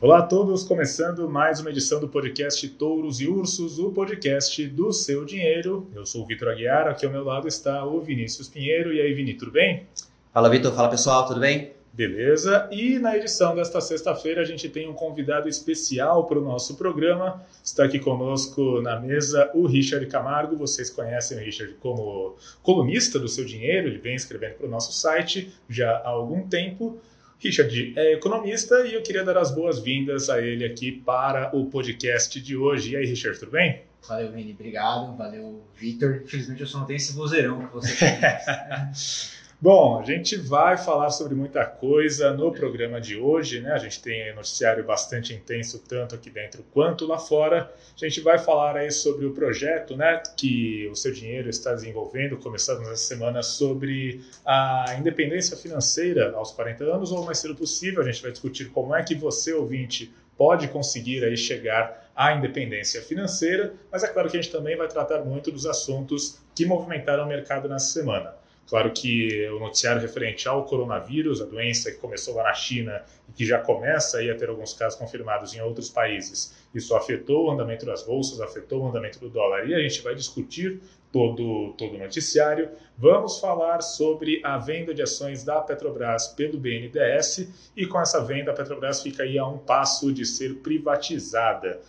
Olá a todos, começando mais uma edição do podcast Touros e Ursos, o podcast do seu dinheiro. Eu sou o Vitor Aguiar, aqui ao meu lado está o Vinícius Pinheiro. E aí, Vini, tudo bem? Fala, Vitor. Fala, pessoal, tudo bem? Beleza, e na edição desta sexta-feira a gente tem um convidado especial para o nosso programa. Está aqui conosco na mesa o Richard Camargo. Vocês conhecem o Richard como colunista do Seu Dinheiro, ele vem escrevendo para o nosso site já há algum tempo. Richard é economista e eu queria dar as boas-vindas a ele aqui para o podcast de hoje. E aí, Richard, tudo bem? Valeu, Vini, obrigado. Valeu, Vitor. Infelizmente eu só não tenho esse vozeirão que você tem. Bom, a gente vai falar sobre muita coisa no programa de hoje, né? A gente tem um noticiário bastante intenso, tanto aqui dentro quanto lá fora. A gente vai falar aí sobre o projeto, né, que o seu dinheiro está desenvolvendo, começando nessa semana, sobre a independência financeira aos 40 anos, ou mais cedo possível. A gente vai discutir como é que você, ouvinte, pode conseguir aí chegar à independência financeira, mas é claro que a gente também vai tratar muito dos assuntos que movimentaram o mercado nessa semana. Claro que o noticiário referente ao coronavírus, a doença que começou lá na China e que já começa aí a ter alguns casos confirmados em outros países, isso afetou o andamento das bolsas, afetou o andamento do dólar e a gente vai discutir todo, todo o noticiário. Vamos falar sobre a venda de ações da Petrobras pelo BNDES e com essa venda a Petrobras fica aí a um passo de ser privatizada.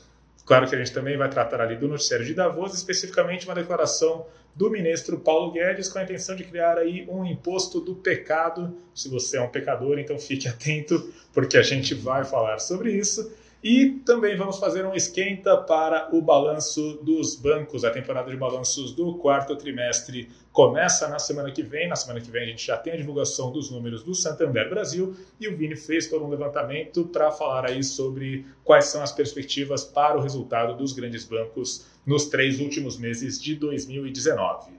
Claro que a gente também vai tratar ali do noticiário de Davos, especificamente uma declaração do ministro Paulo Guedes com a intenção de criar aí um imposto do pecado. Se você é um pecador, então fique atento, porque a gente vai falar sobre isso. E também vamos fazer um esquenta para o balanço dos bancos. A temporada de balanços do quarto trimestre começa na semana que vem. Na semana que vem a gente já tem a divulgação dos números do Santander Brasil e o Vini fez todo um levantamento para falar aí sobre quais são as perspectivas para o resultado dos grandes bancos nos três últimos meses de 2019.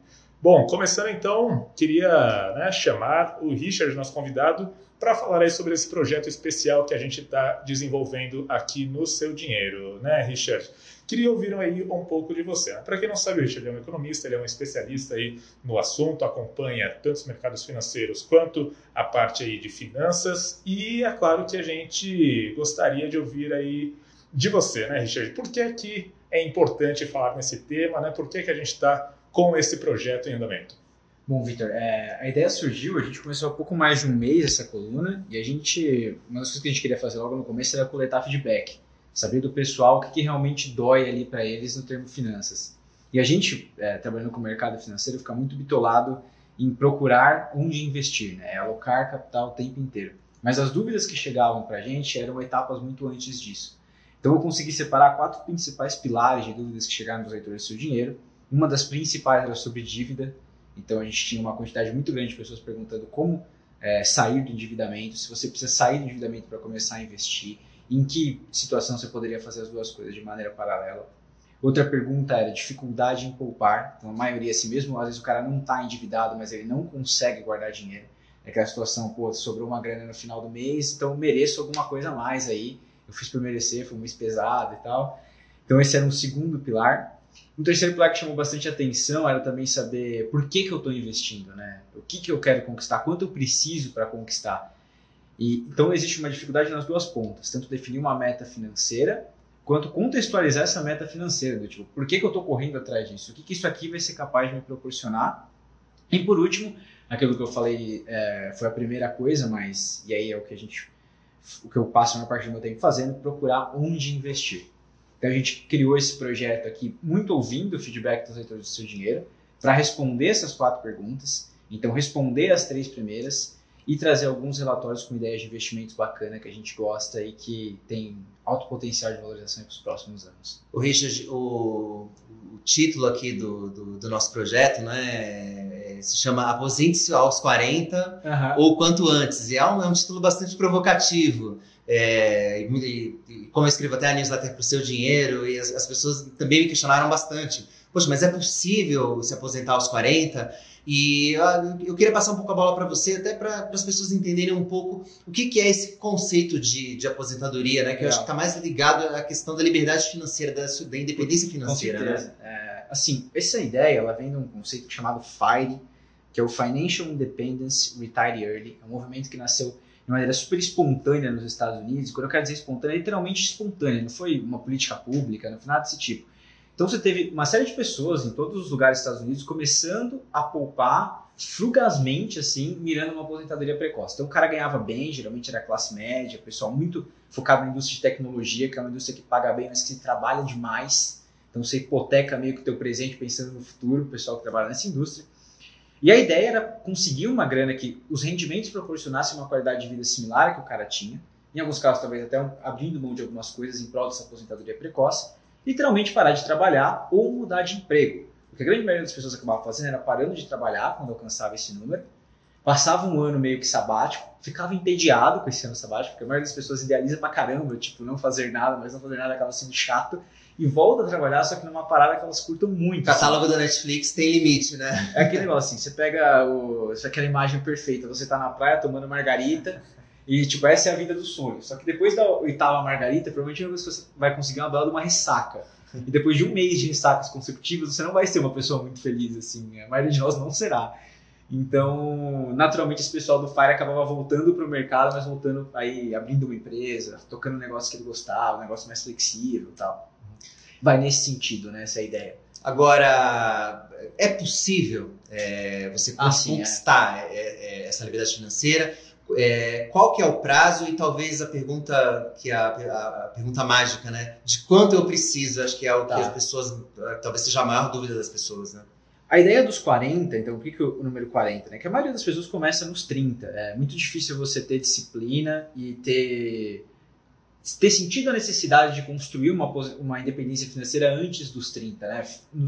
Bom, começando então, queria né, chamar o Richard, nosso convidado, para falar aí sobre esse projeto especial que a gente está desenvolvendo aqui no Seu Dinheiro, né, Richard? Queria ouvir aí um pouco de você. Para quem não sabe, o Richard é um economista, ele é um especialista aí no assunto, acompanha tanto os mercados financeiros quanto a parte aí de finanças e é claro que a gente gostaria de ouvir aí de você, né, Richard? Por que é que é importante falar nesse tema, né? Por que, que a gente está com esse projeto em andamento? Bom, Vitor, é, a ideia surgiu, a gente começou há pouco mais de um mês essa coluna e a gente, uma das coisas que a gente queria fazer logo no começo era coletar feedback, saber do pessoal o que, que realmente dói ali para eles no termo finanças. E a gente, é, trabalhando com o mercado financeiro, fica muito bitolado em procurar onde investir, né? alocar capital o tempo inteiro. Mas as dúvidas que chegavam para a gente eram etapas muito antes disso. Então eu consegui separar quatro principais pilares de dúvidas que chegaram dos leitores do seu dinheiro. Uma das principais era sobre dívida. Então a gente tinha uma quantidade muito grande de pessoas perguntando como é, sair do endividamento, se você precisa sair do endividamento para começar a investir, em que situação você poderia fazer as duas coisas de maneira paralela. Outra pergunta era dificuldade em poupar. Então a maioria, assim mesmo, às vezes o cara não está endividado, mas ele não consegue guardar dinheiro. É aquela situação, pô, sobrou uma grana no final do mês, então mereço alguma coisa a mais aí eu fiz por merecer, foi um mês pesado e tal. Então esse era um segundo pilar. Um terceiro pilar que chamou bastante atenção era também saber por que, que eu estou investindo, né? O que, que eu quero conquistar, quanto eu preciso para conquistar. E, então existe uma dificuldade nas duas pontas, tanto definir uma meta financeira, quanto contextualizar essa meta financeira, do tipo, por que, que eu estou correndo atrás disso? O que, que isso aqui vai ser capaz de me proporcionar? E por último, aquilo que eu falei é, foi a primeira coisa, mas, e aí é o que a gente o que eu passo na parte do meu tempo fazendo, procurar onde investir. Então a gente criou esse projeto aqui muito ouvindo o feedback dos leitores do seu dinheiro para responder essas quatro perguntas. Então responder as três primeiras e trazer alguns relatórios com ideias de investimentos bacana que a gente gosta e que tem alto potencial de valorização para os próximos anos. O Richard, o, o título aqui do, do, do, nosso projeto, né, se chama Aposente-se aos 40 uhum. ou quanto antes. E é um, é um título bastante provocativo. É, e, e, como eu escrevo até a newsletter para o seu dinheiro, e as, as pessoas também me questionaram bastante. Poxa, mas é possível se aposentar aos 40? E eu queria passar um pouco a bola para você, até para as pessoas entenderem um pouco o que, que é esse conceito de, de aposentadoria, né? Que é. eu acho que está mais ligado à questão da liberdade financeira, da, da independência financeira. Né? É, assim, essa ideia ela vem de um conceito chamado FIRE, que é o Financial Independence Retire Early. É um movimento que nasceu de maneira super espontânea nos Estados Unidos. Quando eu quero dizer espontânea, é literalmente espontânea, não foi uma política pública, não foi nada desse tipo. Então você teve uma série de pessoas em todos os lugares dos Estados Unidos começando a poupar frugazmente, assim, mirando uma aposentadoria precoce. Então o cara ganhava bem, geralmente era classe média, pessoal muito focado na indústria de tecnologia, que é uma indústria que paga bem, mas que trabalha demais. Então você hipoteca meio que o teu presente pensando no futuro, o pessoal que trabalha nessa indústria. E a ideia era conseguir uma grana que os rendimentos proporcionassem uma qualidade de vida similar que o cara tinha, em alguns casos talvez até abrindo mão de algumas coisas em prol dessa aposentadoria precoce, literalmente parar de trabalhar ou mudar de emprego. O que a grande maioria das pessoas acabava fazendo era parando de trabalhar quando alcançava esse número, passava um ano meio que sabático, ficava entediado com esse ano sabático, porque a maioria das pessoas idealiza pra caramba, tipo, não fazer nada, mas não fazer nada acaba sendo chato, e volta a trabalhar, só que numa parada que elas curtam muito. O catálogo assim. da Netflix tem limite, né? É aquele negócio assim, você pega o, aquela imagem perfeita, você tá na praia tomando margarita, e, tipo, essa é a vida do sonho. Só que depois da oitava margarita, provavelmente você vai conseguir uma bela de uma ressaca. E depois de um mês de ressacas consecutivas, você não vai ser uma pessoa muito feliz, assim. A maioria de nós não será. Então, naturalmente, esse pessoal do Fire acabava voltando para o mercado, mas voltando aí, abrindo uma empresa, tocando um negócio que ele gostava, um negócio mais flexível e tal. Vai nesse sentido, né? Essa é ideia. Agora, é possível é, você ah, conquistar sim, é. É, é. essa liberdade financeira? é, qual que é o prazo e talvez a pergunta que a, a, a, pergunta mágica, né? De quanto eu preciso, acho que é o tá. que as pessoas, talvez seja a maior dúvida das pessoas, né? A ideia dos 40, então, por que, que o número 40? Né? Que a maioria das pessoas começa nos 30. É muito difícil você ter disciplina e ter, ter sentido a necessidade de construir uma, uma independência financeira antes dos 30. Né?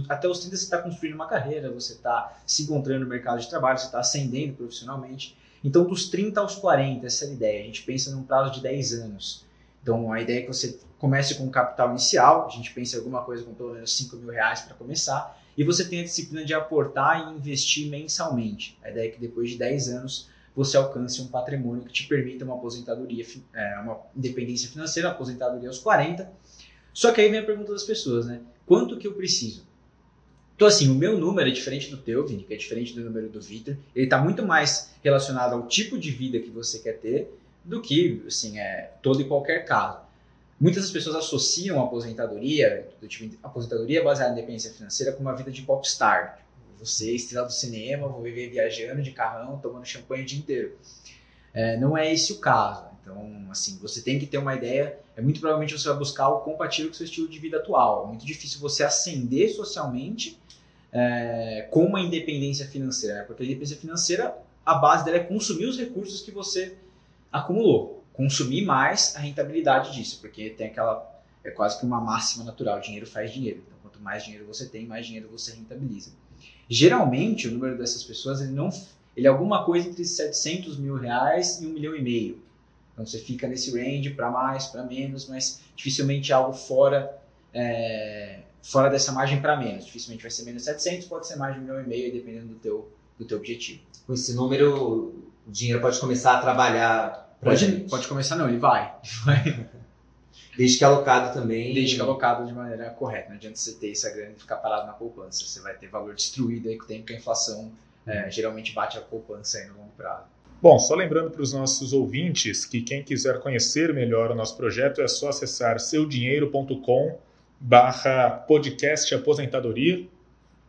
Até os 30 você está construindo uma carreira, você está se encontrando no mercado de trabalho, você está ascendendo profissionalmente. Então, dos 30 aos 40, essa é a ideia. A gente pensa num prazo de 10 anos. Então, a ideia é que você comece com um capital inicial, a gente pensa em alguma coisa com pelo menos 5 mil reais para começar, e você tem a disciplina de aportar e investir mensalmente. A ideia é que depois de 10 anos você alcance um patrimônio que te permita uma aposentadoria, é, uma independência financeira, uma aposentadoria aos 40. Só que aí vem a pergunta das pessoas, né? Quanto que eu preciso? Então, assim, o meu número é diferente do teu, Vini, que é diferente do número do Victor. Ele está muito mais relacionado ao tipo de vida que você quer ter do que, assim, é, todo e qualquer caso. Muitas das pessoas associam a aposentadoria, do tipo, aposentadoria baseada em independência financeira, com uma vida de popstar. Você, estrela do cinema, vou viver viajando de carrão, tomando champanhe o dia inteiro. É, não é esse o caso. Então, assim, você tem que ter uma ideia. É muito provavelmente você vai buscar o compatível com o seu estilo de vida atual. É muito difícil você ascender socialmente é, com uma independência financeira, né? porque a independência financeira, a base dela é consumir os recursos que você acumulou, consumir mais a rentabilidade disso, porque tem aquela, é quase que uma máxima natural, dinheiro faz dinheiro, então quanto mais dinheiro você tem, mais dinheiro você rentabiliza. Geralmente, o número dessas pessoas, ele não, ele é alguma coisa entre 700 mil reais e um milhão e meio. Então você fica nesse range para mais, para menos, mas dificilmente algo fora é, fora dessa margem para menos. Dificilmente vai ser menos 700, pode ser mais de um milhão e meio, dependendo do teu, do teu objetivo. Com esse número, o dinheiro pode começar a trabalhar pode. Pode começar não, ele vai. vai. Desde que alocado também. Desde que alocado de maneira correta. Não adianta você ter essa grana e ficar parado na poupança. Você vai ter valor destruído aí com o tempo que a inflação é, geralmente bate a poupança aí no longo prazo. Bom, só lembrando para os nossos ouvintes que quem quiser conhecer melhor o nosso projeto é só acessar seudinheiro.com barra podcast aposentadoria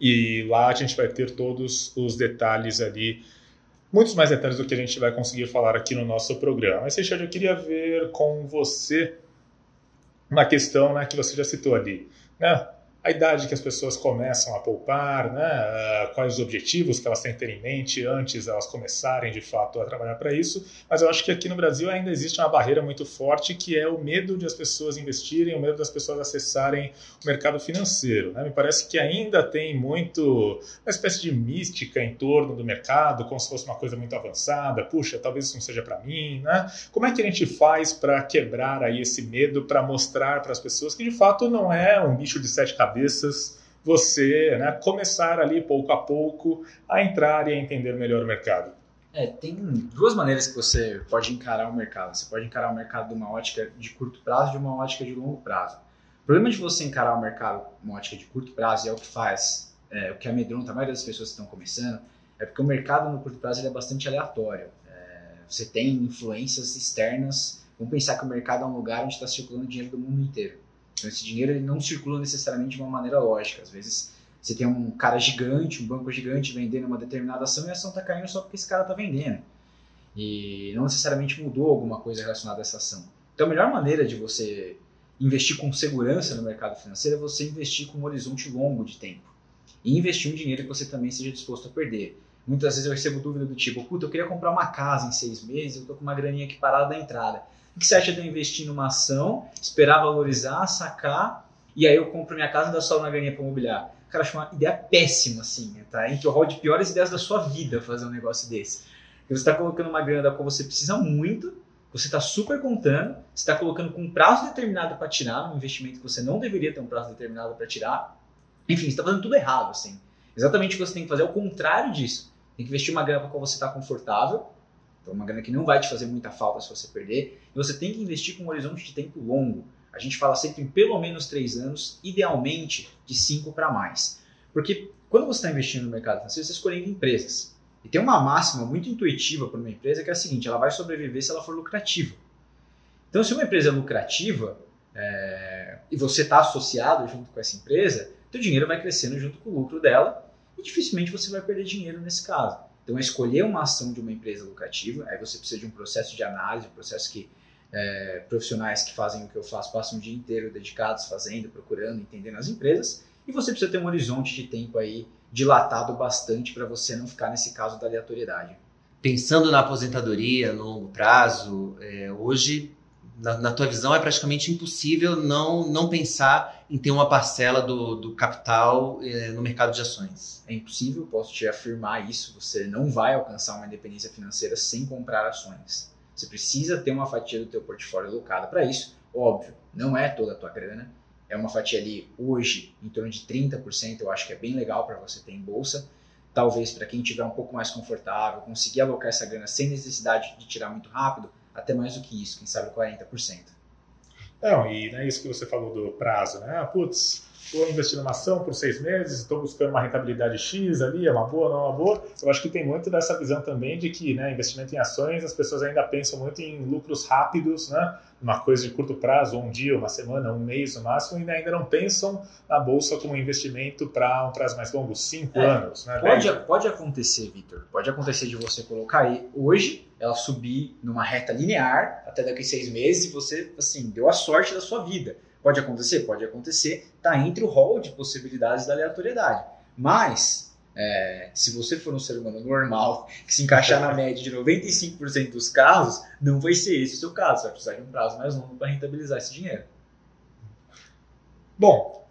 e lá a gente vai ter todos os detalhes ali, muitos mais detalhes do que a gente vai conseguir falar aqui no nosso programa. Mas, Richard, eu queria ver com você uma questão né, que você já citou ali. Né? A idade que as pessoas começam a poupar, né? Ah, quais os objetivos que elas têm que ter em mente antes elas começarem de fato a trabalhar para isso. Mas eu acho que aqui no Brasil ainda existe uma barreira muito forte que é o medo de as pessoas investirem, o medo das pessoas acessarem o mercado financeiro. Né? Me parece que ainda tem muito uma espécie de mística em torno do mercado, como se fosse uma coisa muito avançada. Puxa, talvez isso não seja para mim, né? Como é que a gente faz para quebrar aí esse medo, para mostrar para as pessoas que de fato não é um bicho de sete cabeças cabeças você né, começar ali pouco a pouco a entrar e a entender melhor o mercado? É, tem duas maneiras que você pode encarar o mercado. Você pode encarar o mercado de uma ótica de curto prazo e de uma ótica de longo prazo. O problema de você encarar o mercado de uma ótica de curto prazo, e é o que faz, é, o que amedronta a maioria das pessoas que estão começando, é porque o mercado no curto prazo é bastante aleatório. É, Você tem influências externas. Vamos pensar que o mercado é um lugar onde está circulando dinheiro do mundo inteiro. Então esse dinheiro ele não circula necessariamente de uma maneira lógica. Às vezes você tem um cara gigante, um banco gigante vendendo uma determinada ação e a ação está caindo só porque esse cara está vendendo. E não necessariamente mudou alguma coisa relacionada a essa ação. Então a melhor maneira de você investir com segurança no mercado financeiro é você investir com um horizonte longo de tempo. E investir um dinheiro que você também seja disposto a perder. Muitas vezes eu recebo dúvida do tipo, puta, eu queria comprar uma casa em seis meses, eu tô com uma graninha aqui parada da entrada. O que você acha de eu investir numa ação, esperar valorizar, sacar, e aí eu compro minha casa e dá só uma graninha para mobiliar? Cara, acho uma ideia péssima, assim, tá? Entre o rol de piores ideias da sua vida fazer um negócio desse. Porque você está colocando uma grana da qual você precisa muito, você está super contando, você está colocando com um prazo determinado para tirar, um investimento que você não deveria ter um prazo determinado para tirar. Enfim, você está fazendo tudo errado, assim. Exatamente o que você tem que fazer é o contrário disso. Tem que investir uma grana com qual você está confortável, então uma grana que não vai te fazer muita falta se você perder, e você tem que investir com um horizonte de tempo longo. A gente fala sempre em pelo menos três anos, idealmente de cinco para mais. Porque quando você está investindo no mercado financeiro, você está escolhendo empresas. E tem uma máxima muito intuitiva para uma empresa que é a seguinte: ela vai sobreviver se ela for lucrativa. Então, se uma empresa é lucrativa é, e você está associado junto com essa empresa, seu dinheiro vai crescendo junto com o lucro dela e dificilmente você vai perder dinheiro nesse caso. Então, escolher uma ação de uma empresa lucrativa, aí você precisa de um processo de análise, um processo que é, profissionais que fazem o que eu faço passam o dia inteiro dedicados fazendo, procurando, entendendo as empresas, e você precisa ter um horizonte de tempo aí dilatado bastante para você não ficar nesse caso da aleatoriedade. Pensando na aposentadoria no longo prazo, é, hoje, na, na, tua visão, é praticamente impossível não, não pensar em ter uma parcela do, do capital é, no mercado de ações. É impossível, posso te afirmar isso. Você não vai alcançar uma independência financeira sem comprar ações. Você precisa ter uma fatia do teu portfólio alocada para isso. Óbvio, não é toda a tua grana. É uma fatia ali hoje em torno de 30%, eu acho que é bem legal para você ter em bolsa. Talvez para quem tiver um pouco mais confortável, conseguir alocar essa grana sem necessidade de tirar muito rápido, até mais do que isso, quem sabe 40%. Não, e não é isso que você falou do prazo, né? Ah, putz, estou investindo numa ação por seis meses, estou buscando uma rentabilidade X ali, é uma boa, não é uma boa. Eu acho que tem muito dessa visão também de que né, investimento em ações, as pessoas ainda pensam muito em lucros rápidos, né? uma coisa de curto prazo, um dia, uma semana, um mês no máximo, e ainda não pensam na bolsa como investimento para um prazo mais longo, cinco é, anos. Né? Pode, pode acontecer, Vitor, pode acontecer de você colocar aí hoje, ela subir numa reta linear até daqui a seis meses e você, assim, deu a sorte da sua vida. Pode acontecer? Pode acontecer. Está entre o rol de possibilidades da aleatoriedade. Mas, é, se você for um ser humano normal, que se encaixar na média de 95% dos casos, não vai ser esse o seu caso. Você vai precisar de um prazo mais longo para rentabilizar esse dinheiro. Bom,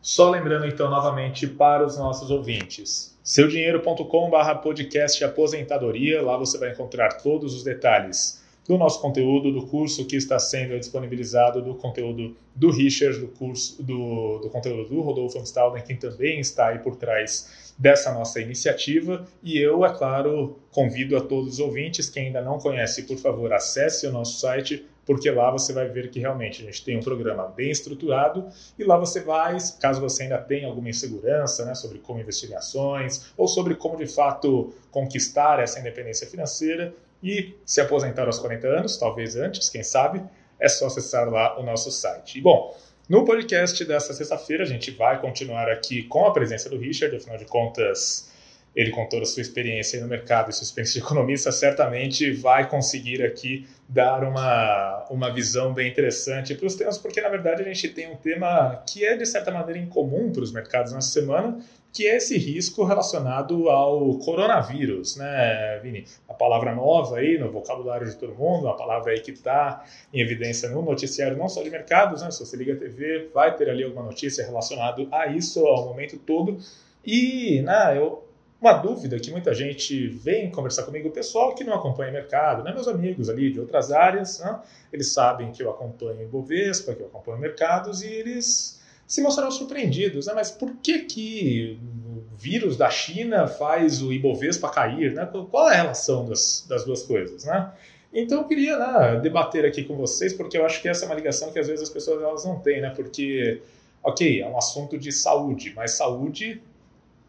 só lembrando então novamente para os nossos ouvintes, seudinheiro.com/barra podcast aposentadoria. Lá você vai encontrar todos os detalhes do nosso conteúdo, do curso que está sendo disponibilizado, do conteúdo do Richard, do curso do, do conteúdo do Rodolfo Amstalden, que também está aí por trás dessa nossa iniciativa. E eu, é claro, convido a todos os ouvintes que ainda não conhecem, por favor, acesse o nosso site, porque lá você vai ver que realmente a gente tem um programa bem estruturado e lá você vai, caso você ainda tenha alguma insegurança né, sobre como investir em ações ou sobre como de fato conquistar essa independência financeira, e se aposentar aos 40 anos, talvez antes, quem sabe, é só acessar lá o nosso site. E, bom, no podcast dessa sexta-feira, a gente vai continuar aqui com a presença do Richard, afinal de contas, ele com toda a sua experiência no mercado e sua experiência de economista, certamente vai conseguir aqui dar uma, uma visão bem interessante para os temas, porque na verdade a gente tem um tema que é de certa maneira incomum para os mercados nessa semana, que é esse risco relacionado ao coronavírus, né, Vini? A palavra nova aí no vocabulário de todo mundo, uma palavra aí que está em evidência no noticiário, não só de mercados, né? Se você liga a TV, vai ter ali alguma notícia relacionada a isso ao momento todo. E, né, eu, uma dúvida que muita gente vem conversar comigo, o pessoal que não acompanha mercado, né, meus amigos ali de outras áreas, né, eles sabem que eu acompanho Bovespa, que eu acompanho mercados, e eles se mostraram surpreendidos, né? Mas por que que o vírus da China faz o Ibovespa cair, né? Qual é a relação das, das duas coisas, né? Então eu queria né, debater aqui com vocês, porque eu acho que essa é uma ligação que às vezes as pessoas elas não têm, né? Porque, ok, é um assunto de saúde, mas saúde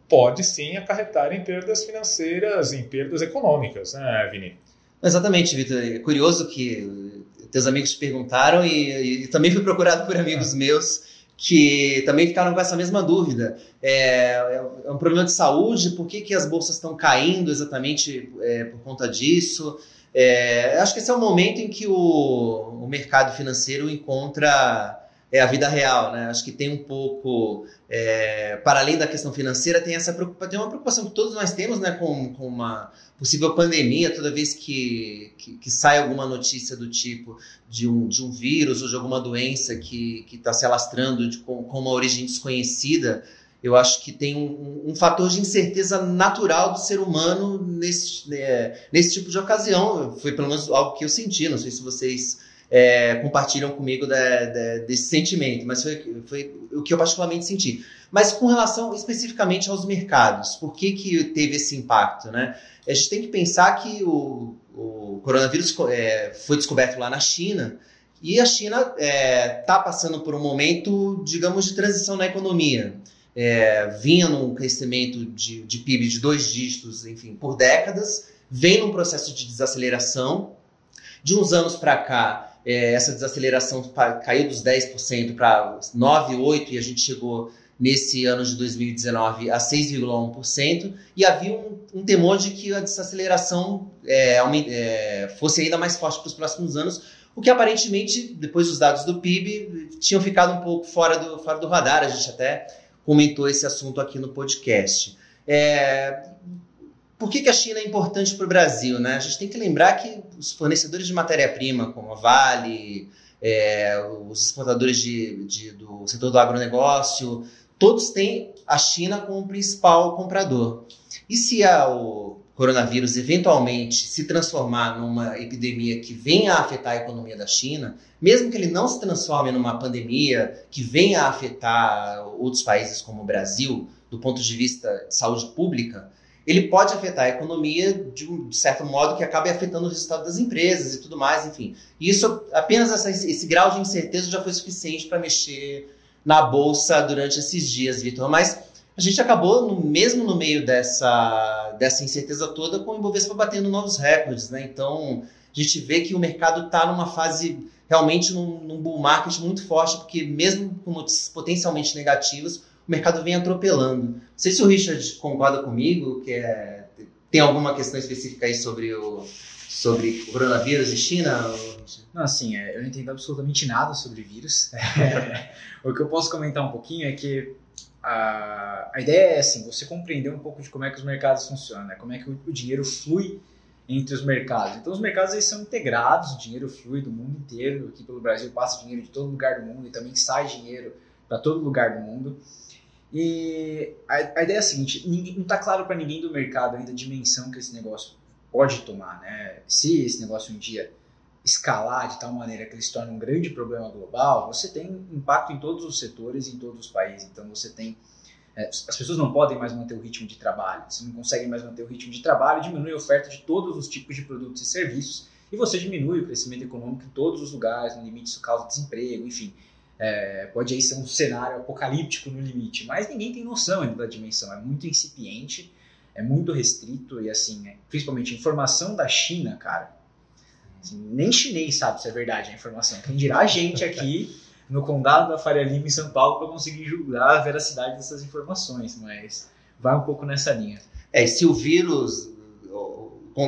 pode sim acarretar em perdas financeiras, em perdas econômicas, né, Vini? Exatamente, Vitor. É curioso que teus amigos te perguntaram e, e também fui procurado por amigos meus que também ficaram com essa mesma dúvida. É, é um problema de saúde, por que, que as bolsas estão caindo exatamente é, por conta disso? É, acho que esse é o momento em que o, o mercado financeiro encontra é a vida real, né? Acho que tem um pouco, é, para além da questão financeira, tem essa preocupação, tem uma preocupação que todos nós temos, né, com, com uma possível pandemia, toda vez que, que, que, sai alguma notícia do tipo de um, de um vírus ou de alguma doença que está se alastrando de, com, com uma origem desconhecida, eu acho que tem um, um, fator de incerteza natural do ser humano nesse, né, nesse tipo de ocasião. Foi pelo menos algo que eu senti, não sei se vocês é, compartilham comigo da, da, desse sentimento, mas foi, foi, o que eu particularmente senti. Mas com relação especificamente aos mercados, por que, que teve esse impacto? Né? A gente tem que pensar que o, o coronavírus é, foi descoberto lá na China e a China está é, tá passando por um momento, digamos, de transição na economia. É, vinha num crescimento de, de PIB de dois dígitos, enfim, por décadas, vem num processo de desaceleração. De uns anos para cá, é, essa desaceleração caiu dos 10% para 9, 8 e a gente chegou nesse ano de 2019 a 6,1% e havia um, um, temor de que a desaceleração é, é, fosse ainda mais forte para os próximos anos, o que aparentemente, depois dos dados do PIB, tinham ficado um pouco fora do, fora do radar, a gente até comentou esse assunto aqui no podcast. É, por que, que a China é importante para o Brasil? Né? A gente tem que lembrar que os fornecedores de matéria-prima, como a Vale, é, os exportadores de, de, do setor do agronegócio, todos têm a China como principal comprador. E se a, o coronavírus eventualmente se transformar numa epidemia que venha a afetar a economia da China, mesmo que ele não se transforme numa pandemia que venha a afetar outros países como o Brasil, do ponto de vista de saúde pública, ele pode afetar a economia de um certo modo que acabe afetando o resultado das empresas e tudo mais, enfim. E isso, apenas essa, esse grau de incerteza já foi suficiente para mexer na bolsa durante esses dias, Vitor. Mas a gente acabou, no, mesmo no meio dessa, dessa incerteza toda, com o Ibovespa batendo novos recordes, né? Então, a gente vê que o mercado está numa fase realmente num, num bull market muito forte, porque mesmo com notícias potencialmente negativas, o mercado vem atropelando. Não sei se o Richard concorda comigo, que é, tem alguma questão específica aí sobre o, sobre o coronavírus e China? Não, assim, é, eu não entendo absolutamente nada sobre vírus. É, o que eu posso comentar um pouquinho é que a, a ideia é assim, você compreender um pouco de como é que os mercados funcionam, né? como é que o, o dinheiro flui entre os mercados. Então os mercados eles são integrados, o dinheiro flui do mundo inteiro, aqui pelo Brasil passa dinheiro de todo lugar do mundo e também sai dinheiro para todo lugar do mundo. E a, a ideia é a seguinte: ninguém, não está claro para ninguém do mercado ainda a dimensão que esse negócio pode tomar. Né? Se esse negócio um dia escalar de tal maneira que ele se torne um grande problema global, você tem impacto em todos os setores, em todos os países. Então você tem é, as pessoas não podem mais manter o ritmo de trabalho. Você não consegue mais manter o ritmo de trabalho, diminui a oferta de todos os tipos de produtos e serviços e você diminui o crescimento econômico em todos os lugares, no limite isso causa desemprego, enfim. É, pode aí ser um cenário apocalíptico no limite, mas ninguém tem noção ainda da dimensão. É muito incipiente, é muito restrito e assim, é, principalmente a informação da China, cara. Assim, nem chinês sabe se é verdade a informação. Quem dirá a gente aqui no condado da Faria Lima em São Paulo para conseguir julgar a veracidade dessas informações, mas vai um pouco nessa linha. É, se o vírus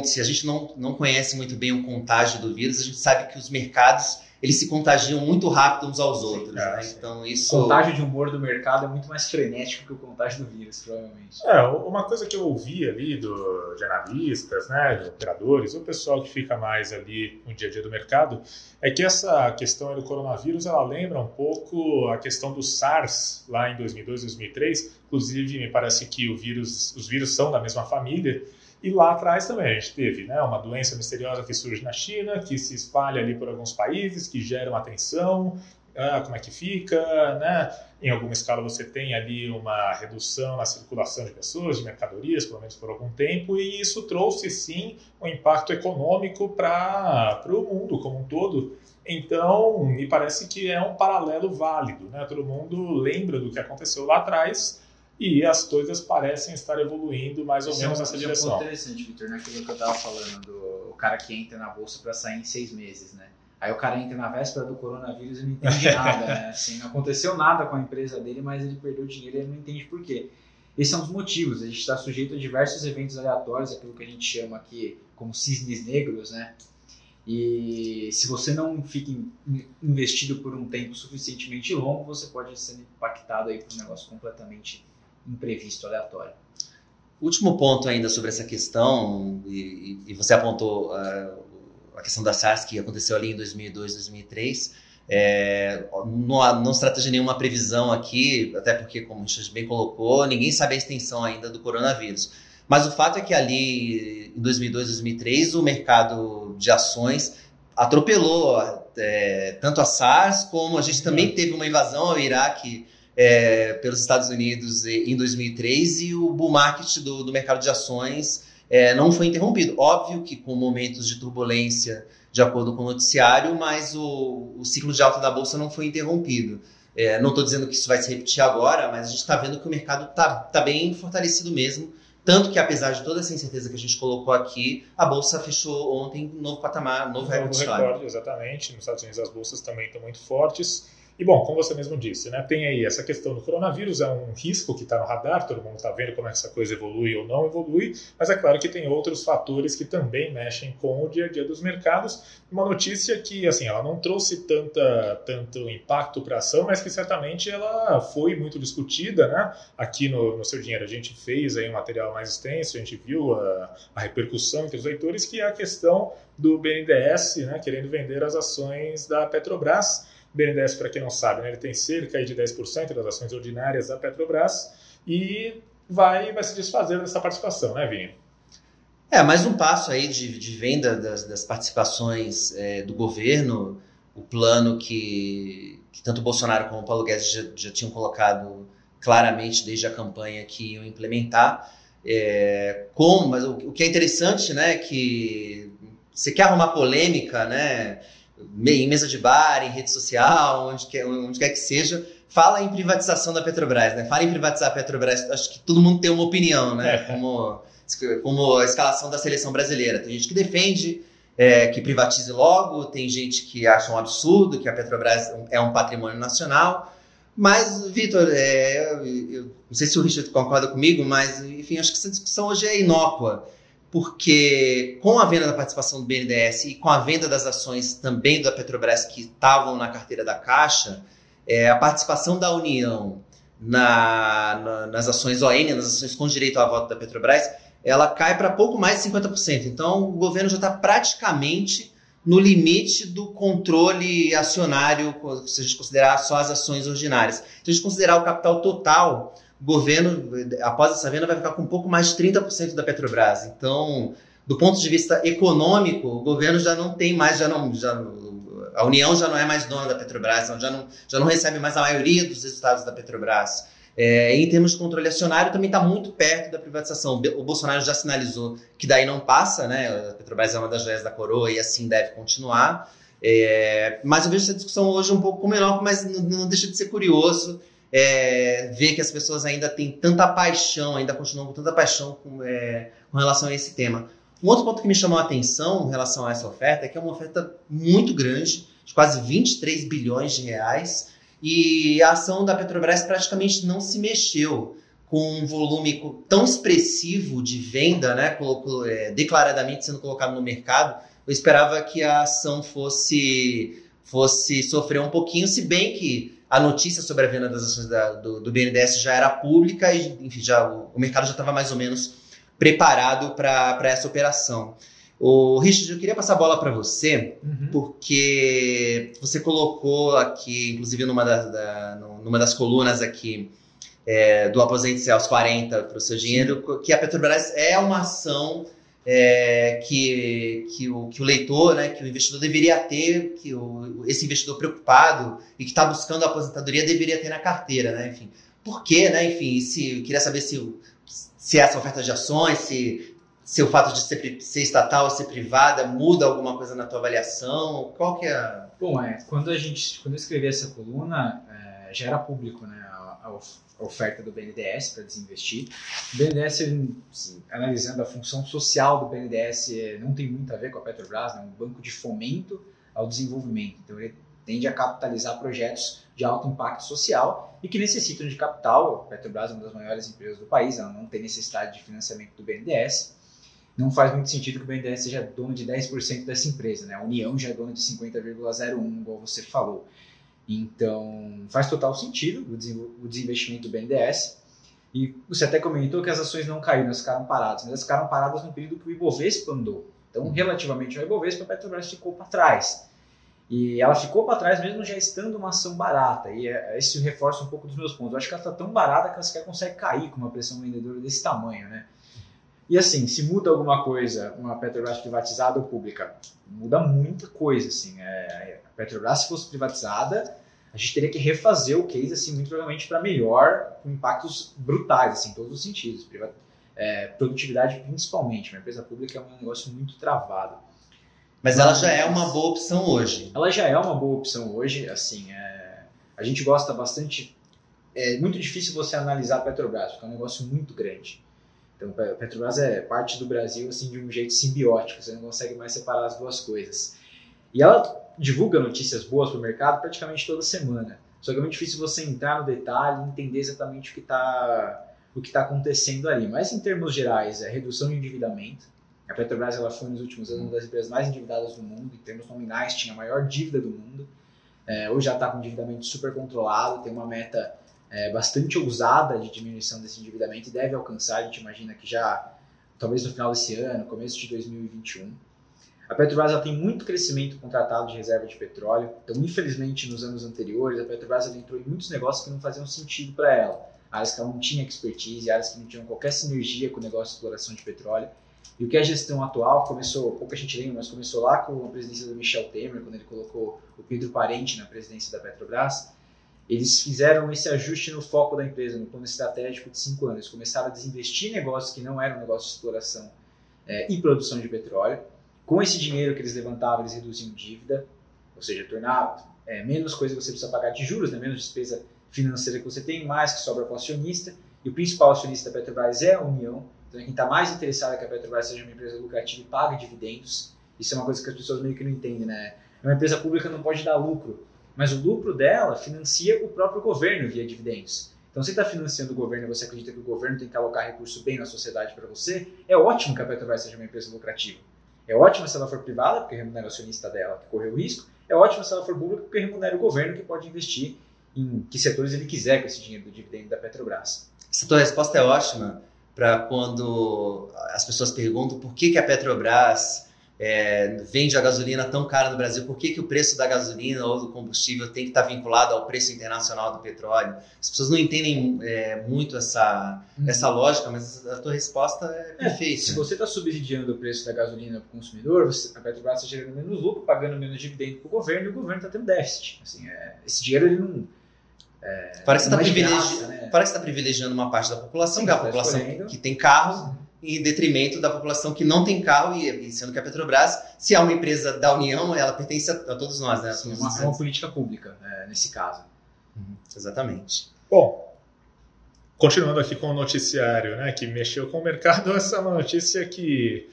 se a gente não, não conhece muito bem o contágio do vírus, a gente sabe que os mercados eles se contagiam muito rápido uns aos outros. É, né? Então, isso... O contágio de humor do mercado é muito mais frenético que o contágio do vírus, provavelmente. É, uma coisa que eu ouvi ali do, de analistas, né, de operadores, o pessoal que fica mais ali no dia a dia do mercado, é que essa questão do coronavírus, ela lembra um pouco a questão do SARS lá em 2002, 2003. Inclusive, me parece que o vírus, os vírus são da mesma família. E lá atrás também a gente teve né, uma doença misteriosa que surge na China, que se espalha ali por alguns países, que gera uma atenção, ah, como é que fica, né? Em alguma escala você tem ali uma redução na circulação de pessoas, de mercadorias, pelo menos por algum tempo, e isso trouxe sim um impacto econômico para o mundo como um todo. Então, me parece que é um paralelo válido, né? Todo mundo lembra do que aconteceu lá atrás e as coisas parecem estar evoluindo mais ou Isso menos é um, nessa direção. É um interessante, Vitor, naquilo que eu estava falando do cara que entra na bolsa para sair em seis meses, né? Aí o cara entra na véspera do coronavírus e não entende nada, né? Assim, não aconteceu nada com a empresa dele, mas ele perdeu dinheiro e ele não entende por quê. Esses são os motivos. A gente está sujeito a diversos eventos aleatórios, aquilo que a gente chama aqui como cisnes negros, né? E se você não fica investido por um tempo suficientemente longo, você pode ser impactado aí por um negócio completamente imprevisto, aleatório. Último ponto ainda sobre essa questão, e, e você apontou uh, a questão da SARS que aconteceu ali em 2002, 2003. É, não, não se trata de nenhuma previsão aqui, até porque, como a gente bem colocou, ninguém sabe a extensão ainda do coronavírus. Mas o fato é que ali, em 2002, 2003, o mercado de ações atropelou é, tanto a SARS, como a gente também teve uma invasão ao Iraque é, pelos Estados Unidos em 2003 e o bull market do, do mercado de ações é, não foi interrompido. Óbvio que com momentos de turbulência, de acordo com o noticiário, mas o, o ciclo de alta da bolsa não foi interrompido. É, não estou dizendo que isso vai se repetir agora, mas a gente está vendo que o mercado está tá bem fortalecido mesmo. Tanto que, apesar de toda essa incerteza que a gente colocou aqui, a bolsa fechou ontem um novo patamar, um novo, novo recorde. recorde. Exatamente. Nos Estados Unidos as bolsas também estão muito fortes. E bom, como você mesmo disse, né, tem aí essa questão do coronavírus, é um risco que está no radar, todo mundo está vendo como essa coisa evolui ou não evolui, mas é claro que tem outros fatores que também mexem com o dia a dia dos mercados. Uma notícia que, assim, ela não trouxe tanta, tanto impacto para a ação, mas que certamente ela foi muito discutida, né? Aqui no, no Seu Dinheiro a gente fez aí um material mais extenso, a gente viu a, a repercussão entre os leitores, que é a questão do BNDES, né, querendo vender as ações da Petrobras. BNDES, para quem não sabe, né, ele tem cerca de 10% das ações ordinárias da Petrobras e vai, vai se desfazer dessa participação, né, Vinho? É, mais um passo aí de, de venda das, das participações é, do governo, o plano que, que tanto Bolsonaro como o Paulo Guedes já, já tinham colocado claramente desde a campanha que iam implementar. É, como, mas o, o, que é interessante, né, que você quer arrumar polêmica, né, em mesa de bar, em rede social, onde quer, onde quer que seja, fala em privatização da Petrobras, né? Fala em privatizar a Petrobras, acho que todo mundo tem uma opinião, né? É. Como, como a escalação da seleção brasileira. Tem gente que defende é, que privatize logo, tem gente que acha um absurdo, que a Petrobras é um patrimônio nacional. Mas, Vitor, é, eu, eu, não sei se o Richard concorda comigo, mas, enfim, acho que essa discussão hoje é inócua porque com a venda da participação do BNDES e com a venda das ações também da Petrobras que estavam na carteira da Caixa, é, a participação da União na, na, nas ações ON, nas ações com direito a voto da Petrobras, ela cai para pouco mais de 50%. Então, o governo já está praticamente no limite do controle acionário, se a gente considerar só as ações ordinárias. Se a gente considerar o capital total o governo, após essa venda, vai ficar com um pouco mais de 30% da Petrobras. Então, do ponto de vista econômico, o governo já não tem mais, já não, já, a União já não é mais dona da Petrobras, já não, já não recebe mais a maioria dos resultados da Petrobras. É, em termos de controle acionário, também está muito perto da privatização. O Bolsonaro já sinalizou que daí não passa, né? A Petrobras é uma das joias da coroa e assim deve continuar. É, mas eu vejo essa discussão hoje um pouco menor, mas não, não deixa de ser curioso é, ver que as pessoas ainda têm tanta paixão, ainda continuam com tanta paixão com, é, com relação a esse tema. Um outro ponto que me chamou a atenção em relação a essa oferta é que é uma oferta muito grande, de quase 23 bilhões de reais, e a ação da Petrobras praticamente não se mexeu com um volume tão expressivo de venda, né, é, declaradamente sendo colocado no mercado. Eu esperava que a ação fosse fosse sofrer um pouquinho, se bem que a notícia sobre a venda das ações da, do, do, BNDES já era pública e, enfim, já, o, o mercado já estava mais ou menos preparado para essa operação. O Richard, eu queria passar a bola para você, uhum. porque você colocou aqui, inclusive numa, da, da, numa das colunas aqui é, do Aposente-se aos 40 para o seu dinheiro, Sim. que a Petrobras é uma ação é, que, que, o, que o leitor, né, que o investidor deveria ter, que o, esse investidor preocupado e que está buscando a aposentadoria deveria ter na carteira, né? Enfim, por quê, né? Enfim, se, queria saber se, se essa oferta de ações, se, se o fato de ser, ser estatal ou ser privada muda alguma coisa na tua avaliação, qual que é Bom, é, quando a gente, quando eu escrevi essa coluna, é, já era público, né? A, oferta do BNDES para desinvestir. O BNDES, assim, analisando a função social do BNDES, não tem muito a ver com a Petrobras, né? é um banco de fomento ao desenvolvimento. Então, ele tende a capitalizar projetos de alto impacto social e que necessitam de capital. A Petrobras é uma das maiores empresas do país, ela não tem necessidade de financiamento do BNDES. Não faz muito sentido que o BNDES seja dono de 10% dessa empresa, né? A União já é dona de 50,01, igual você falou. Então, faz total sentido o desinvestimento do BNDES. E você até comentou que as ações não caíram, elas ficaram paradas, mas elas ficaram paradas no período que o Ibovespa andou. Então, relativamente ao Ibovespa, a Petrobras ficou para trás. E ela ficou para trás mesmo já estando uma ação barata. E é, isso reforça um pouco dos meus pontos. Eu acho que ela está tão barata que ela sequer consegue cair com uma pressão vendedora desse tamanho, né? E assim, se muda alguma coisa, uma Petrobras privatizada ou pública, muda muita coisa, assim. É, a Petrobras, se fosse privatizada, a gente teria que refazer o case, assim, muito provavelmente para melhor, com impactos brutais, assim, em todos os sentidos. É, produtividade principalmente. Uma empresa pública é um negócio muito travado. Mas ela já é uma boa opção hoje. Ela já é uma boa opção hoje, assim, é, a gente gosta bastante, é muito difícil você analisar a Petrobras, porque é um negócio muito grande. Então, Petrobras é parte do Brasil, assim, de um jeito simbiótico, você não consegue mais separar as duas coisas. E ela divulga notícias boas para o mercado praticamente toda semana. Só que é muito difícil você entrar no detalhe e entender exatamente o que está o que está acontecendo ali. Mas em termos gerais, é redução de endividamento, a Petrobras ela foi nos últimos anos uma das empresas mais endividadas do mundo, em termos nominais, tinha a maior dívida do mundo. É, hoje já está com endividamento super controlado, tem uma meta é, bastante ousada de diminuição desse endividamento e deve alcançar, a gente imagina que já, talvez no final desse ano, começo de 2021. A Petrobras tem muito crescimento contratado de reserva de petróleo, então infelizmente nos anos anteriores a Petrobras entrou em muitos negócios que não faziam sentido para ela, áreas que ela não tinha expertise, áreas que não tinham qualquer sinergia com o negócio de exploração de petróleo. E o que é a gestão atual começou, pouca gente lembra, mas começou lá com a presidência do Michel Temer, quando ele colocou o Pedro Parente na presidência da Petrobras. Eles fizeram esse ajuste no foco da empresa, no plano estratégico de cinco anos. Começaram a desinvestir em negócios que não eram negócios de exploração é, e produção de petróleo. Com esse dinheiro que eles levantavam, eles reduziam dívida, ou seja, tornar é, menos coisa que você precisa pagar de juros, né, menos despesa financeira que você tem, mais que sobra para o acionista. E o principal acionista da Petrobras é a União, então, quem está mais interessado é que a Petrobras seja uma empresa lucrativa e pague dividendos. Isso é uma coisa que as pessoas meio que não entendem, né? Uma empresa pública não pode dar lucro, mas o lucro dela financia o próprio governo via dividendos. Então, se está financiando o governo e você acredita que o governo tem que alocar recurso bem na sociedade para você, é ótimo que a Petrobras seja uma empresa lucrativa. É ótimo se ela for privada, porque remunera o acionista dela, que correu risco. É ótimo se ela for pública, porque remunera o governo, que pode investir em que setores ele quiser com esse dinheiro do dividendo da Petrobras. Essa tua resposta é ótima para quando as pessoas perguntam por que, que a Petrobras é, vende a gasolina tão cara no Brasil, por que, que o preço da gasolina ou do combustível tem que estar vinculado ao preço internacional do petróleo. As pessoas não entendem é, muito essa, uhum. essa lógica, mas a tua resposta é, é perfeita. Se você está subsidiando o preço da gasolina para o consumidor, você, a Petrobras está gerando menos lucro, pagando menos dividendo para o governo e o governo está tendo déficit. Assim, é, esse dinheiro ele não é, parece, que está privilegi... né? tá privilegiando uma parte da população, Sim, que é a tá população escolhendo. que tem carro, em detrimento da população que não tem carro, e sendo que a Petrobras, se é uma empresa da União, ela pertence a, a todos nós. Né? Sim, é uma, é uma política pública, é, nesse caso. Uhum, exatamente. Bom, continuando aqui com o noticiário, né, que mexeu com o mercado, essa é uma notícia que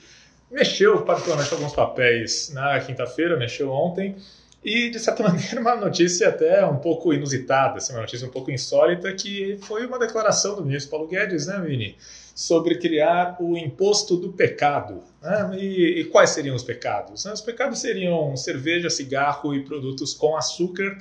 mexeu particularmente alguns papéis na quinta-feira, mexeu ontem, e, de certa maneira, uma notícia até um pouco inusitada, assim, uma notícia um pouco insólita, que foi uma declaração do ministro Paulo Guedes, né, Vini? Sobre criar o imposto do pecado. Né? E, e, quais seriam os pecados? Os pecados seriam cerveja, cigarro e produtos com açúcar,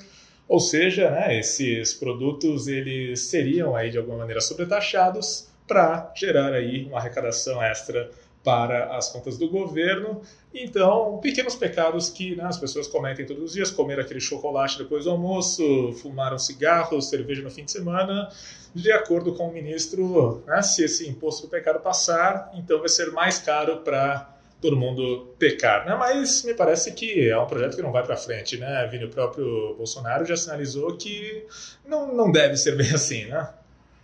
ou seja, né, esses produtos eles seriam aí de alguma maneira sobretaxados para gerar aí uma arrecadação extra para as contas do governo. Então, pequenos pecados que né, as pessoas cometem todos os dias, comer aquele chocolate depois do almoço, fumar um cigarro, cerveja no fim de semana, de acordo com o ministro, né, se esse imposto do pecado passar, então vai ser mais caro para todo mundo pecar, né? Mas me parece que é um projeto que não vai para frente, né? Vini, o próprio Bolsonaro já sinalizou que não, não deve ser bem assim, né?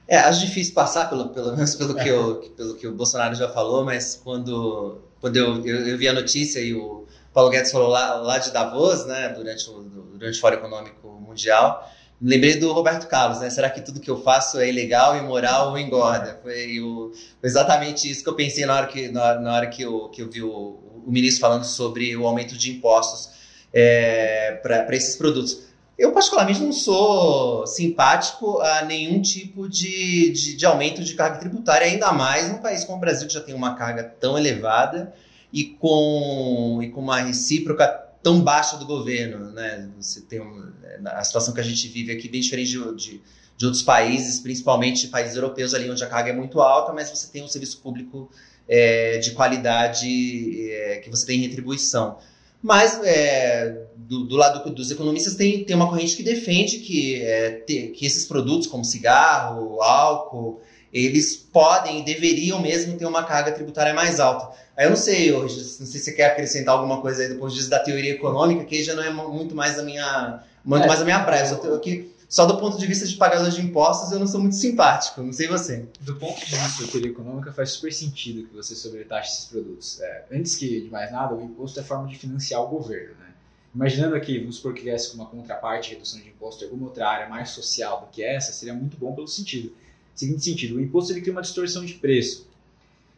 É, acho difícil passar, pelo, pelo menos pelo que, eu, pelo que o Bolsonaro já falou, mas quando, quando eu, eu, eu vi a notícia e o Paulo Guedes falou lá, lá de Davos, né, durante o, durante o Fórum Econômico Mundial, lembrei do Roberto Carlos, né? Será que tudo que eu faço é ilegal, imoral ou engorda? Foi, o, foi exatamente isso que eu pensei na hora que, na, na hora que, eu, que eu vi o, o ministro falando sobre o aumento de impostos é, para esses produtos. Eu, particularmente, não sou simpático a nenhum tipo de, de, de, aumento de carga tributária, ainda mais num país como o Brasil, que já tem uma carga tão elevada e com, e com uma recíproca tão baixa do governo. Né? Você tem um, a situação que a gente vive aqui bem diferente de, de, de outros países, principalmente países europeus, ali onde a carga é muito alta, mas você tem um serviço público é, de qualidade é, que você tem retribuição. Mas é, do, do, lado dos economistas tem, tem uma corrente que defende que, é, te, que esses produtos como cigarro, álcool, eles podem e deveriam mesmo ter uma carga tributária mais alta. Aí eu não sei, hoje, não sei se você quer acrescentar alguma coisa aí depois disso da teoria econômica, que já não é muito mais a minha, muito é, mais a minha praia. Só, aqui, só do ponto de vista de pagador de impostos, eu não sou muito simpático, não sei você. Do ponto de vista da teoria econômica, faz super sentido que você sobretaxe esses produtos. É, antes que de mais nada, o imposto é forma de financiar o governo, né? Imaginando aqui, vamos supor que viesse com uma contraparte, redução de imposto de alguma outra área mais social do que essa, seria muito bom pelo sentido. Seguinte sentido, o imposto ele cria uma distorção de preço.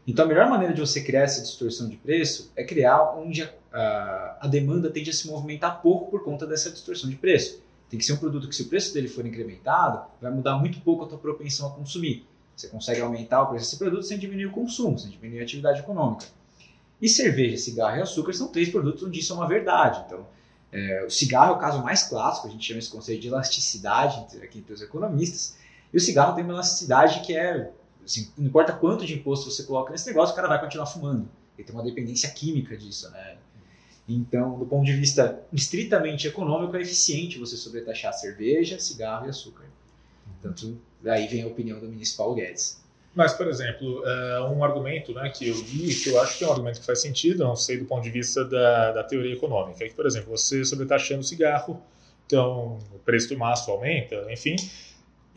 Então a melhor maneira de você criar essa distorção de preço é criar onde a, a demanda tende a se movimentar pouco por conta dessa distorção de preço. Tem que ser um produto que, se o preço dele for incrementado, vai mudar muito pouco a tua propensão a consumir. Você consegue aumentar o preço desse produto sem diminuir o consumo, sem diminuir a atividade econômica. E cerveja, cigarro e açúcar são três produtos onde isso é uma verdade. Então, é, o cigarro é o caso mais clássico, a gente chama esse conceito de elasticidade aqui entre os economistas. E o cigarro tem uma elasticidade que é, assim, não importa quanto de imposto você coloca nesse negócio, o cara vai continuar fumando. Ele tem uma dependência química disso, né? Então, do ponto de vista estritamente econômico, é eficiente você sobretaxar cerveja, cigarro e açúcar. Tanto daí vem a opinião do ministro Paulo Guedes. Mas, por exemplo, é, um argumento né, que eu li, que eu acho que é um argumento que faz sentido, não sei do ponto de vista da, da teoria econômica, é que, por exemplo, você sobretaxando o cigarro, então o preço do maço aumenta, enfim,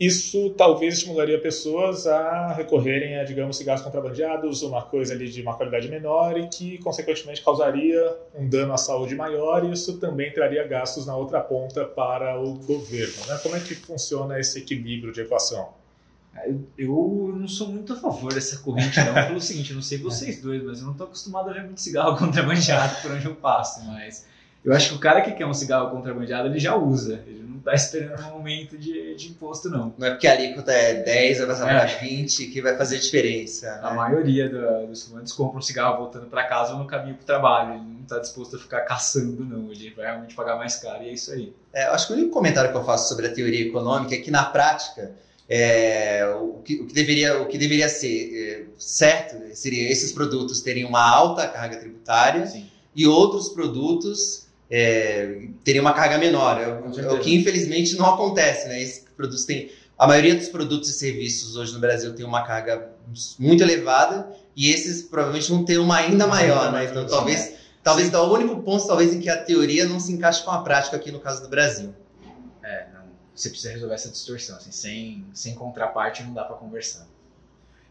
isso talvez estimularia pessoas a recorrerem a, digamos, cigarros contrabandeados, uma coisa ali de uma qualidade menor e que, consequentemente, causaria um dano à saúde maior e isso também traria gastos na outra ponta para o governo. Né? Como é que funciona esse equilíbrio de equação? Eu, eu não sou muito a favor dessa corrente, não, pelo seguinte, eu não sei vocês dois, mas eu não estou acostumado a ver muito cigarro contrabandeado por onde eu passo, mas eu acho que o cara que quer um cigarro contrabandeado, ele já usa, ele tá esperando um aumento de, de imposto, não. Não é porque a alíquota é 10, vai passar para 20 que vai fazer diferença. Né? A maioria do, dos fumantes compra um cigarro voltando para casa ou no caminho para o trabalho. Ele não está disposto a ficar caçando, não. Ele vai realmente pagar mais caro e é isso aí. É, acho que o único comentário que eu faço sobre a teoria econômica é que, na prática, é, o, que, o, que, deveria, o que deveria ser é, certo seria esses produtos terem uma alta carga tributária Sim. e outros produtos é, teria uma carga menor. É, é, o que infelizmente não acontece, né? Esse produto tem, a maioria dos produtos e serviços hoje no Brasil tem uma carga muito elevada e esses provavelmente vão ter uma ainda maior, né? Então talvez, talvez é o único ponto talvez em que a teoria não se encaixe com a prática aqui no caso do Brasil. É, não, você precisa resolver essa distorção, assim, sem, sem contraparte não dá para conversar.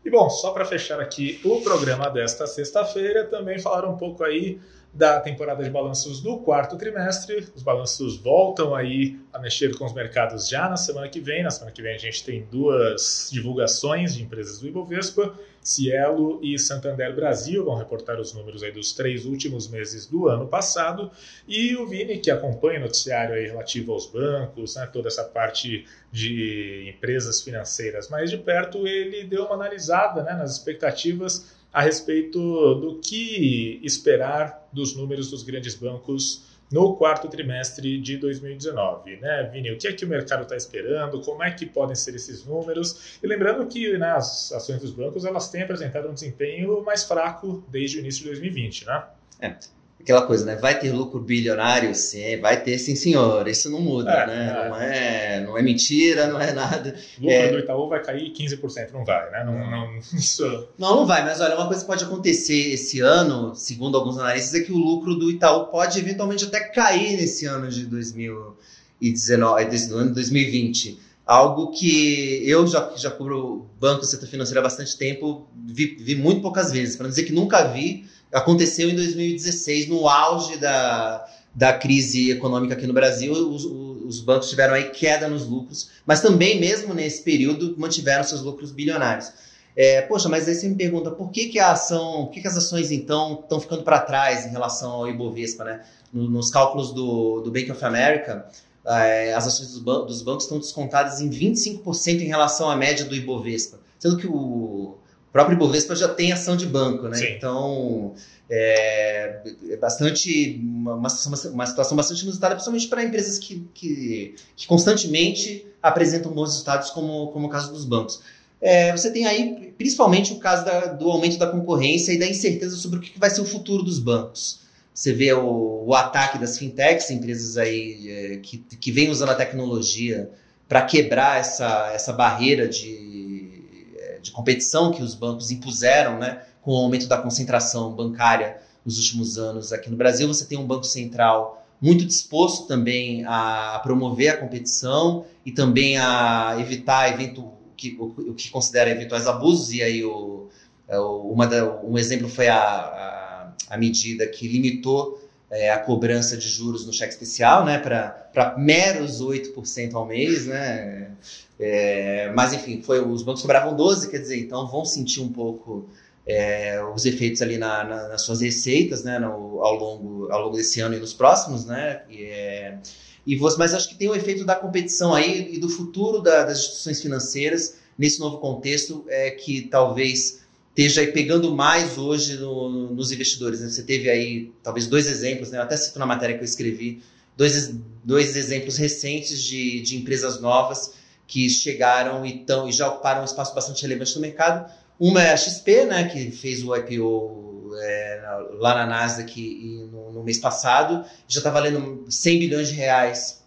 E bom, só para fechar aqui o programa desta sexta-feira, também falar um pouco aí da temporada de balanços do quarto trimestre. Os balanços voltam aí a mexer com os mercados já na semana que vem. Na semana que vem a gente tem duas divulgações de empresas do Ibovespa. Cielo e Santander Brasil vão reportar os números aí dos três últimos meses do ano passado. E o Vini, que acompanha o noticiário aí relativo aos bancos, né, toda essa parte de empresas financeiras mais de perto, ele deu uma analisada né, nas expectativas a respeito do que esperar dos números dos grandes bancos no quarto trimestre de 2019, né, Vini? O que é que o mercado está esperando? Como é que podem ser esses números? E lembrando que né, as ações dos bancos elas têm apresentado um desempenho mais fraco desde o início de 2020, né? É aquela coisa, né? Vai ter lucro bilionário? Sim, vai ter sim, senhor. Isso não muda, é, né? É. Não, é, não é mentira, não é nada. O lucro é... do Itaú vai cair 15%, não vai, né? Não, não, isso... não, não vai, mas olha, uma coisa que pode acontecer esse ano, segundo alguns analistas, é que o lucro do Itaú pode eventualmente até cair nesse ano de 2019, no ano de 2020 algo que eu já, já cubro banco setor financeiro há bastante tempo, vi, vi muito poucas vezes, para não dizer que nunca vi, aconteceu em 2016, no auge da, da crise econômica aqui no Brasil, os, os bancos tiveram aí queda nos lucros, mas também, mesmo nesse período, mantiveram seus lucros bilionários. É, poxa, mas aí você me pergunta por que, que a ação, por que, que as ações então estão ficando para trás em relação ao Ibovespa, né? Nos cálculos do, do Bank of America, as ações dos, ban dos bancos estão descontadas em 25% em relação à média do Ibovespa, sendo que o próprio Ibovespa já tem ação de banco, né? Sim. Então é, é bastante uma, uma, uma, situação bastante inusitada, principalmente para empresas que, que, que, constantemente apresentam bons resultados, como, como o caso dos bancos. É, você tem aí principalmente o caso da, do aumento da concorrência e da incerteza sobre o que vai ser o futuro dos bancos. Você vê o, o ataque das fintechs, empresas aí é, que, que vêm usando a tecnologia para quebrar essa, essa barreira de, é, de competição que os bancos impuseram, né? com o aumento da concentração bancária nos últimos anos aqui no Brasil. Você tem um Banco Central muito disposto também a promover a competição e também a evitar evento, que, o, que considera eventuais abusos. E aí o, é, uma da, um exemplo foi a, a medida que limitou é, a cobrança de juros no cheque especial né, para meros 8% ao mês. Né? É, mas enfim, foi, os bancos cobravam 12%, quer dizer, então vão sentir um pouco é, os efeitos ali na, na, nas suas receitas, né, no, ao, longo, ao longo desse ano e nos próximos, né, e, é, e você, mas acho que tem o efeito da competição aí e do futuro da, das instituições financeiras nesse novo contexto é que talvez esteja aí pegando mais hoje no, no, nos investidores. Né? Você teve aí talvez dois exemplos, né, eu até cito na matéria que eu escrevi, dois, dois exemplos recentes de, de empresas novas que chegaram e, tão, e já ocuparam um espaço bastante relevante no mercado uma é a XP, né, que fez o IPO é, lá na Nasdaq no, no mês passado, já está valendo 100 bilhões de reais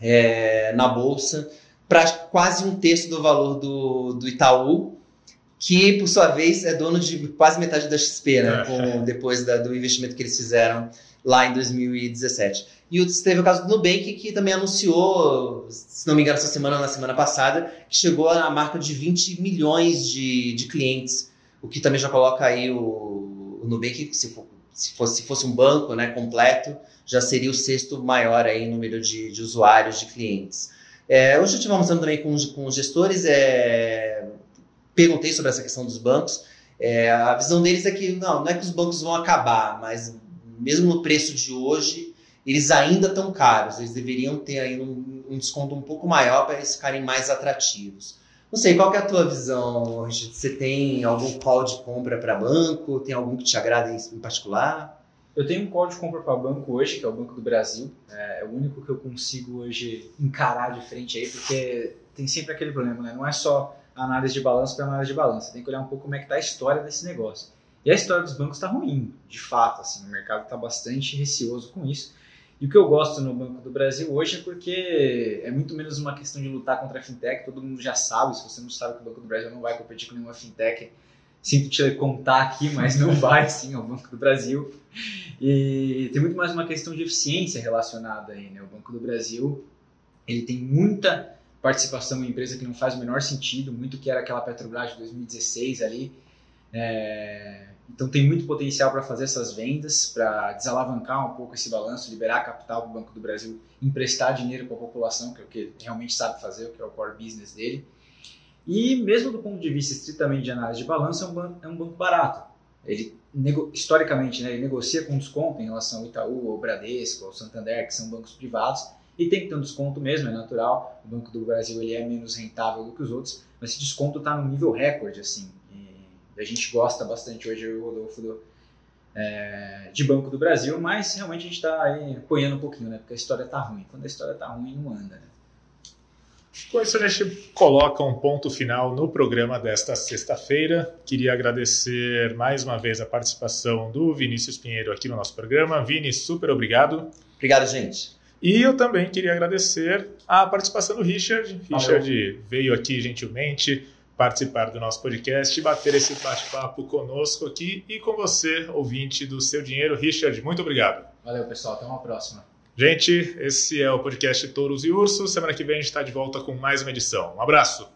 é, na bolsa, para quase um terço do valor do, do Itaú, que por sua vez é dono de quase metade da XP, né, é. com, depois da, do investimento que eles fizeram lá em 2017. E teve o caso do Nubank, que também anunciou, se não me engano, essa semana ou na semana passada, que chegou à marca de 20 milhões de, de clientes, o que também já coloca aí o, o Nubank, se, for, se, fosse, se fosse um banco né, completo, já seria o sexto maior aí número de, de usuários, de clientes. É, hoje eu estive almoçando também com, com os gestores, é, perguntei sobre essa questão dos bancos. É, a visão deles é que não, não é que os bancos vão acabar, mas mesmo no preço de hoje, eles ainda estão caros. Eles deveriam ter aí um, um desconto um pouco maior para eles ficarem mais atrativos. Não sei, qual é a tua visão? Você tem algum call de compra para banco? Tem algum que te agrada em particular? Eu tenho um call de compra para banco hoje, que é o Banco do Brasil. É, é o único que eu consigo hoje encarar de frente aí, porque tem sempre aquele problema, né? Não é só análise de balanço para análise de balanço. Você tem que olhar um pouco como é que está a história desse negócio. E a história dos bancos está ruim, de fato, assim, o mercado está bastante receoso com isso. E o que eu gosto no Banco do Brasil hoje é porque é muito menos uma questão de lutar contra a fintech, todo mundo já sabe, se você não sabe que o Banco do Brasil não vai competir com nenhuma fintech, sinto te contar aqui, mas não vai sim, é o Banco do Brasil. E tem muito mais uma questão de eficiência relacionada aí, né? O Banco do Brasil, ele tem muita participação em empresa que não faz o menor sentido, muito que era aquela Petrobras de 2016 ali, é, então tem muito potencial para fazer essas vendas, para desalavancar um pouco esse balanço, liberar capital para o Banco do Brasil, emprestar dinheiro para a população, que é o que realmente sabe fazer, o que é o core business dele. E mesmo do ponto de vista estritamente de análise de balanço, é um banco, é um banco barato. Ele, historicamente, né, ele negocia com desconto em relação ao Itaú, ao Bradesco, ao Santander, que são bancos privados, e tem que ter um desconto mesmo, é natural. O Banco do Brasil ele é menos rentável do que os outros, mas esse desconto está no nível recorde, assim a gente gosta bastante hoje, e o Rodolfo, do, é, de Banco do Brasil, mas realmente a gente está aí apoiando um pouquinho, né? Porque a história está ruim. Quando a história está ruim, não anda, né? Com isso, a gente coloca um ponto final no programa desta sexta-feira. Queria agradecer mais uma vez a participação do Vinícius Pinheiro aqui no nosso programa. Vini, super obrigado. Obrigado, gente. E eu também queria agradecer a participação do Richard. Richard Valeu. veio aqui gentilmente, participar do nosso podcast, bater esse bate-papo conosco aqui e com você, ouvinte do Seu Dinheiro. Richard, muito obrigado. Valeu, pessoal. Até uma próxima. Gente, esse é o podcast Touros e Ursos. Semana que vem a gente está de volta com mais uma edição. Um abraço.